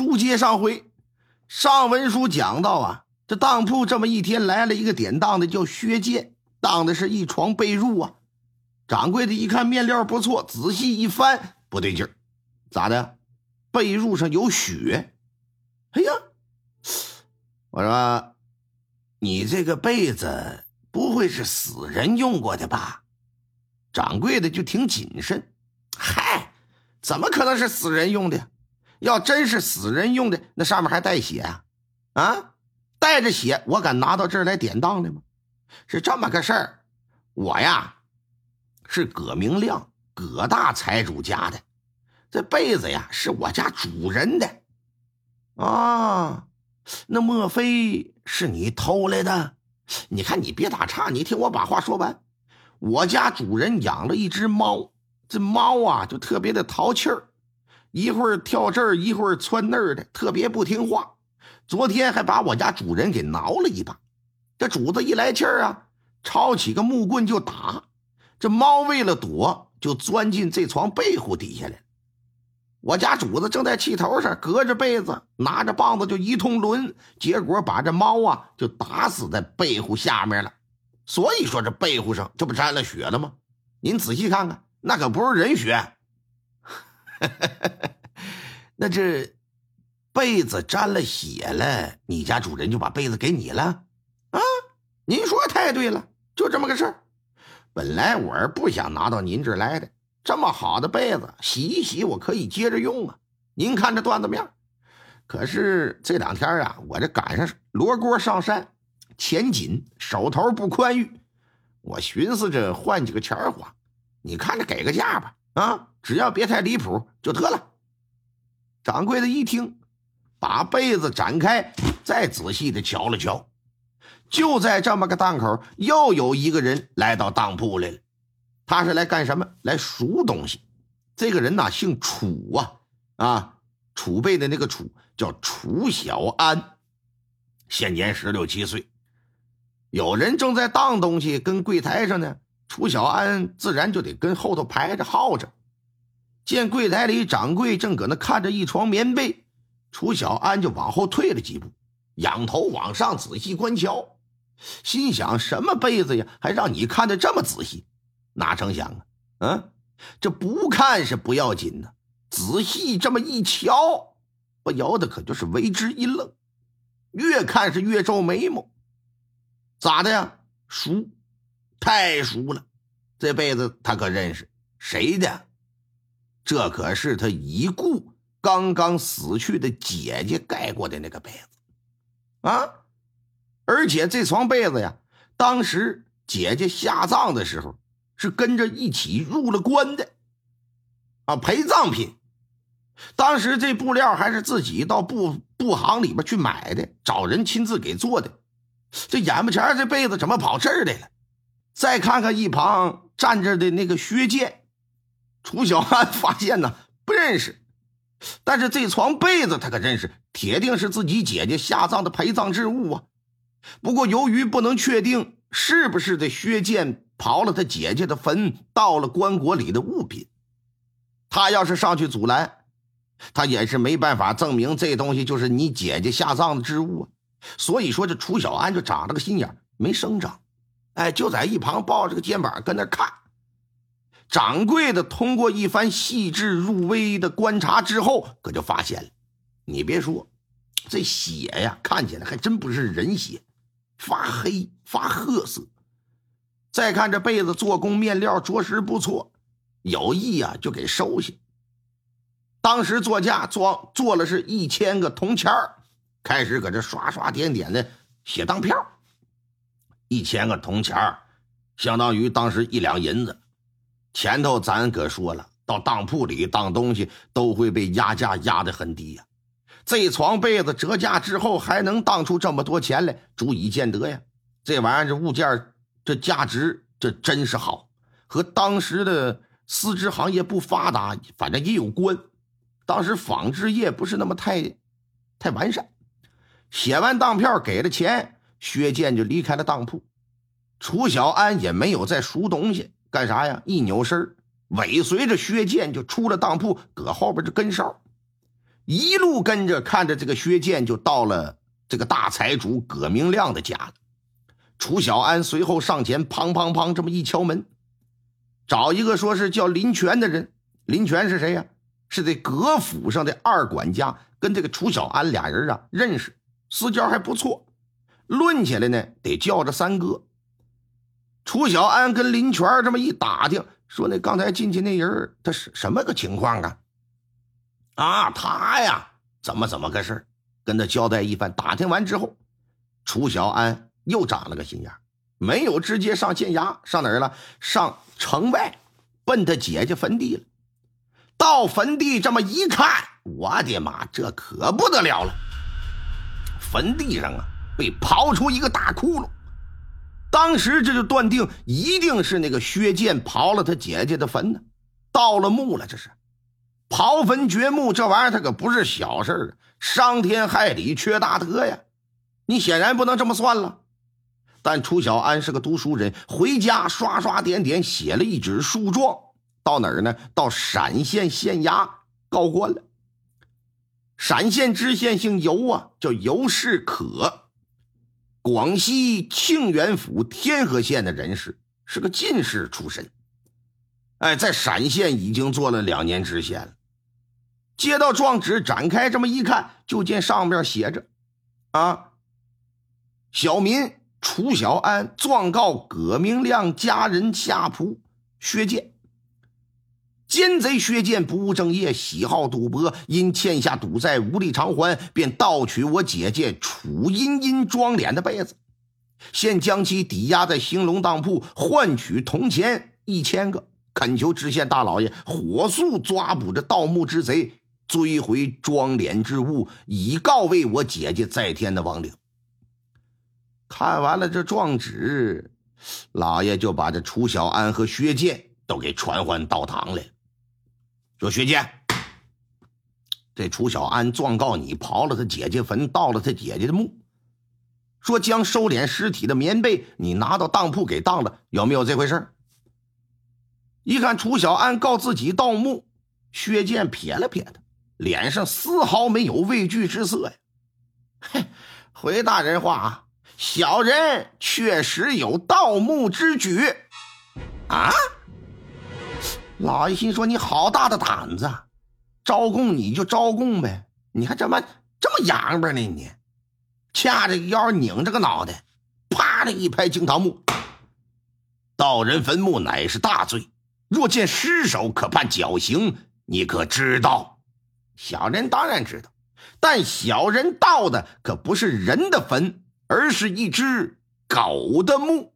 书接上回，上文书讲到啊，这当铺这么一天来了一个典当的，叫薛建，当的是一床被褥啊。掌柜的一看面料不错，仔细一翻，不对劲儿，咋的？被褥上有血。哎呀，我说，你这个被子不会是死人用过的吧？掌柜的就挺谨慎。嗨，怎么可能是死人用的？要真是死人用的，那上面还带血啊？啊，带着血，我敢拿到这儿来典当的吗？是这么个事儿，我呀。是葛明亮，葛大财主家的，这被子呀是我家主人的，啊，那莫非是你偷来的？你看，你别打岔，你听我把话说完。我家主人养了一只猫，这猫啊就特别的淘气儿，一会儿跳这儿，一会儿窜那儿的，特别不听话。昨天还把我家主人给挠了一把，这主子一来气儿啊，抄起个木棍就打。这猫为了躲，就钻进这床被褥底下来。我家主子正在气头上，隔着被子拿着棒子就一通抡，结果把这猫啊就打死在被褥下面了。所以说这被褥上这不沾了血了吗？您仔细看看，那可不是人血。那这被子沾了血了，你家主人就把被子给你了啊？您说太对了，就这么个事儿。本来我是不想拿到您这儿来的，这么好的被子，洗一洗我可以接着用啊。您看这段子面，可是这两天啊，我这赶上罗锅上山，钱紧，手头不宽裕，我寻思着换几个钱花，你看着给个价吧，啊，只要别太离谱就得了。掌柜的一听，把被子展开，再仔细的瞧了瞧。就在这么个档口，又有一个人来到当铺来了。他是来干什么？来赎东西。这个人呐，姓楚啊，啊，储备的那个楚叫楚小安，现年十六七岁。有人正在当东西，跟柜台上呢。楚小安自然就得跟后头排着耗着。见柜台里掌柜正搁那看着一床棉被，楚小安就往后退了几步，仰头往上仔细观瞧。心想什么被子呀，还让你看的这么仔细？哪成想啊，嗯，这不看是不要紧的，仔细这么一瞧，不由得可就是为之一愣，越看是越皱眉毛。咋的呀？熟，太熟了，这被子他可认识，谁的？这可是他已故刚刚死去的姐姐盖过的那个被子，啊！而且这床被子呀，当时姐姐下葬的时候是跟着一起入了棺的，啊，陪葬品。当时这布料还是自己到布布行里边去买的，找人亲自给做的。这眼巴前这被子怎么跑这儿来了？再看看一旁站着的那个薛建，楚小安发现呢 不认识，但是这床被子他可认识，铁定是自己姐姐下葬的陪葬之物啊。不过，由于不能确定是不是这薛建刨了他姐姐的坟，盗了棺椁里的物品，他要是上去阻拦，他也是没办法证明这东西就是你姐姐下葬的之物啊。所以说，这楚小安就长了个心眼，没声张，哎，就在一旁抱着个肩膀跟那看。掌柜的通过一番细致入微的观察之后，可就发现了，你别说，这血呀，看起来还真不是人血。发黑发褐色，再看这被子做工面料着实不错，有意啊就给收下。当时作价做做了是一千个铜钱开始搁这刷刷点点的写当票。一千个铜钱相当于当时一两银子。前头咱可说了，到当铺里当东西都会被压价压得很低呀。这床被子折价之后还能当出这么多钱来，足以见得呀！这玩意儿这物件这价值这真是好，和当时的丝织行业不发达，反正也有关。当时纺织业不是那么太太完善。写完当票给了钱，薛建就离开了当铺。楚小安也没有再赎东西，干啥呀？一扭身尾随着薛建就出了当铺，搁后边就跟梢。一路跟着看着这个薛建就到了这个大财主葛明亮的家了。楚小安随后上前，砰砰砰这么一敲门，找一个说是叫林泉的人。林泉是谁呀？是这葛府上的二管家，跟这个楚小安俩人啊认识，私交还不错。论起来呢，得叫着三哥。楚小安跟林泉这么一打听，说那刚才进去那人他是什么个情况啊？啊，他呀，怎么怎么个事跟他交代一番。打听完之后，楚小安。又长了个心眼，没有直接上县衙，上哪儿了？上城外，奔他姐姐坟地了。到坟地这么一看，我的妈，这可不得了了！坟地上啊，被刨出一个大窟窿。当时这就断定，一定是那个薛建刨了他姐姐的坟呢，盗了墓了。这是刨坟掘墓，这玩意儿他可不是小事儿，伤天害理，缺大德呀！你显然不能这么算了。但楚小安是个读书人，回家刷刷点点写了一纸诉状，到哪儿呢？到陕县县衙告官了。陕县知县姓尤啊，叫尤世可，广西庆元府天河县的人士，是个进士出身。哎，在陕县已经做了两年知县了。接到状纸，展开这么一看，就见上面写着：“啊，小民。”楚小安状告葛明亮家人下仆薛建，奸贼薛建不务正业，喜好赌博，因欠下赌债无力偿还，便盗取我姐姐楚茵茵妆脸的被子，现将其抵押在兴隆当铺，换取铜钱一千个，恳求知县大老爷火速抓捕这盗墓之贼，追回妆脸之物，以告慰我姐姐在天的亡灵。看完了这状纸，老爷就把这楚小安和薛建都给传唤到堂来说：“薛建，这楚小安状告你刨了他姐姐坟，盗了他姐姐的墓，说将收敛尸体的棉被你拿到当铺给当了，有没有这回事一看楚小安告自己盗墓，薛建撇了撇他，脸上丝毫没有畏惧之色呀。嘿，回大人话啊。小人确实有盗墓之举，啊！老爷心说：“你好大的胆子，招供你就招供呗，你还这么这么洋巴呢？你掐着腰，拧着个脑袋，啪的一拍惊堂木。盗人坟墓乃是大罪，若见尸首，可判绞刑。你可知道？小人当然知道，但小人盗的可不是人的坟。”而是一只狗的墓。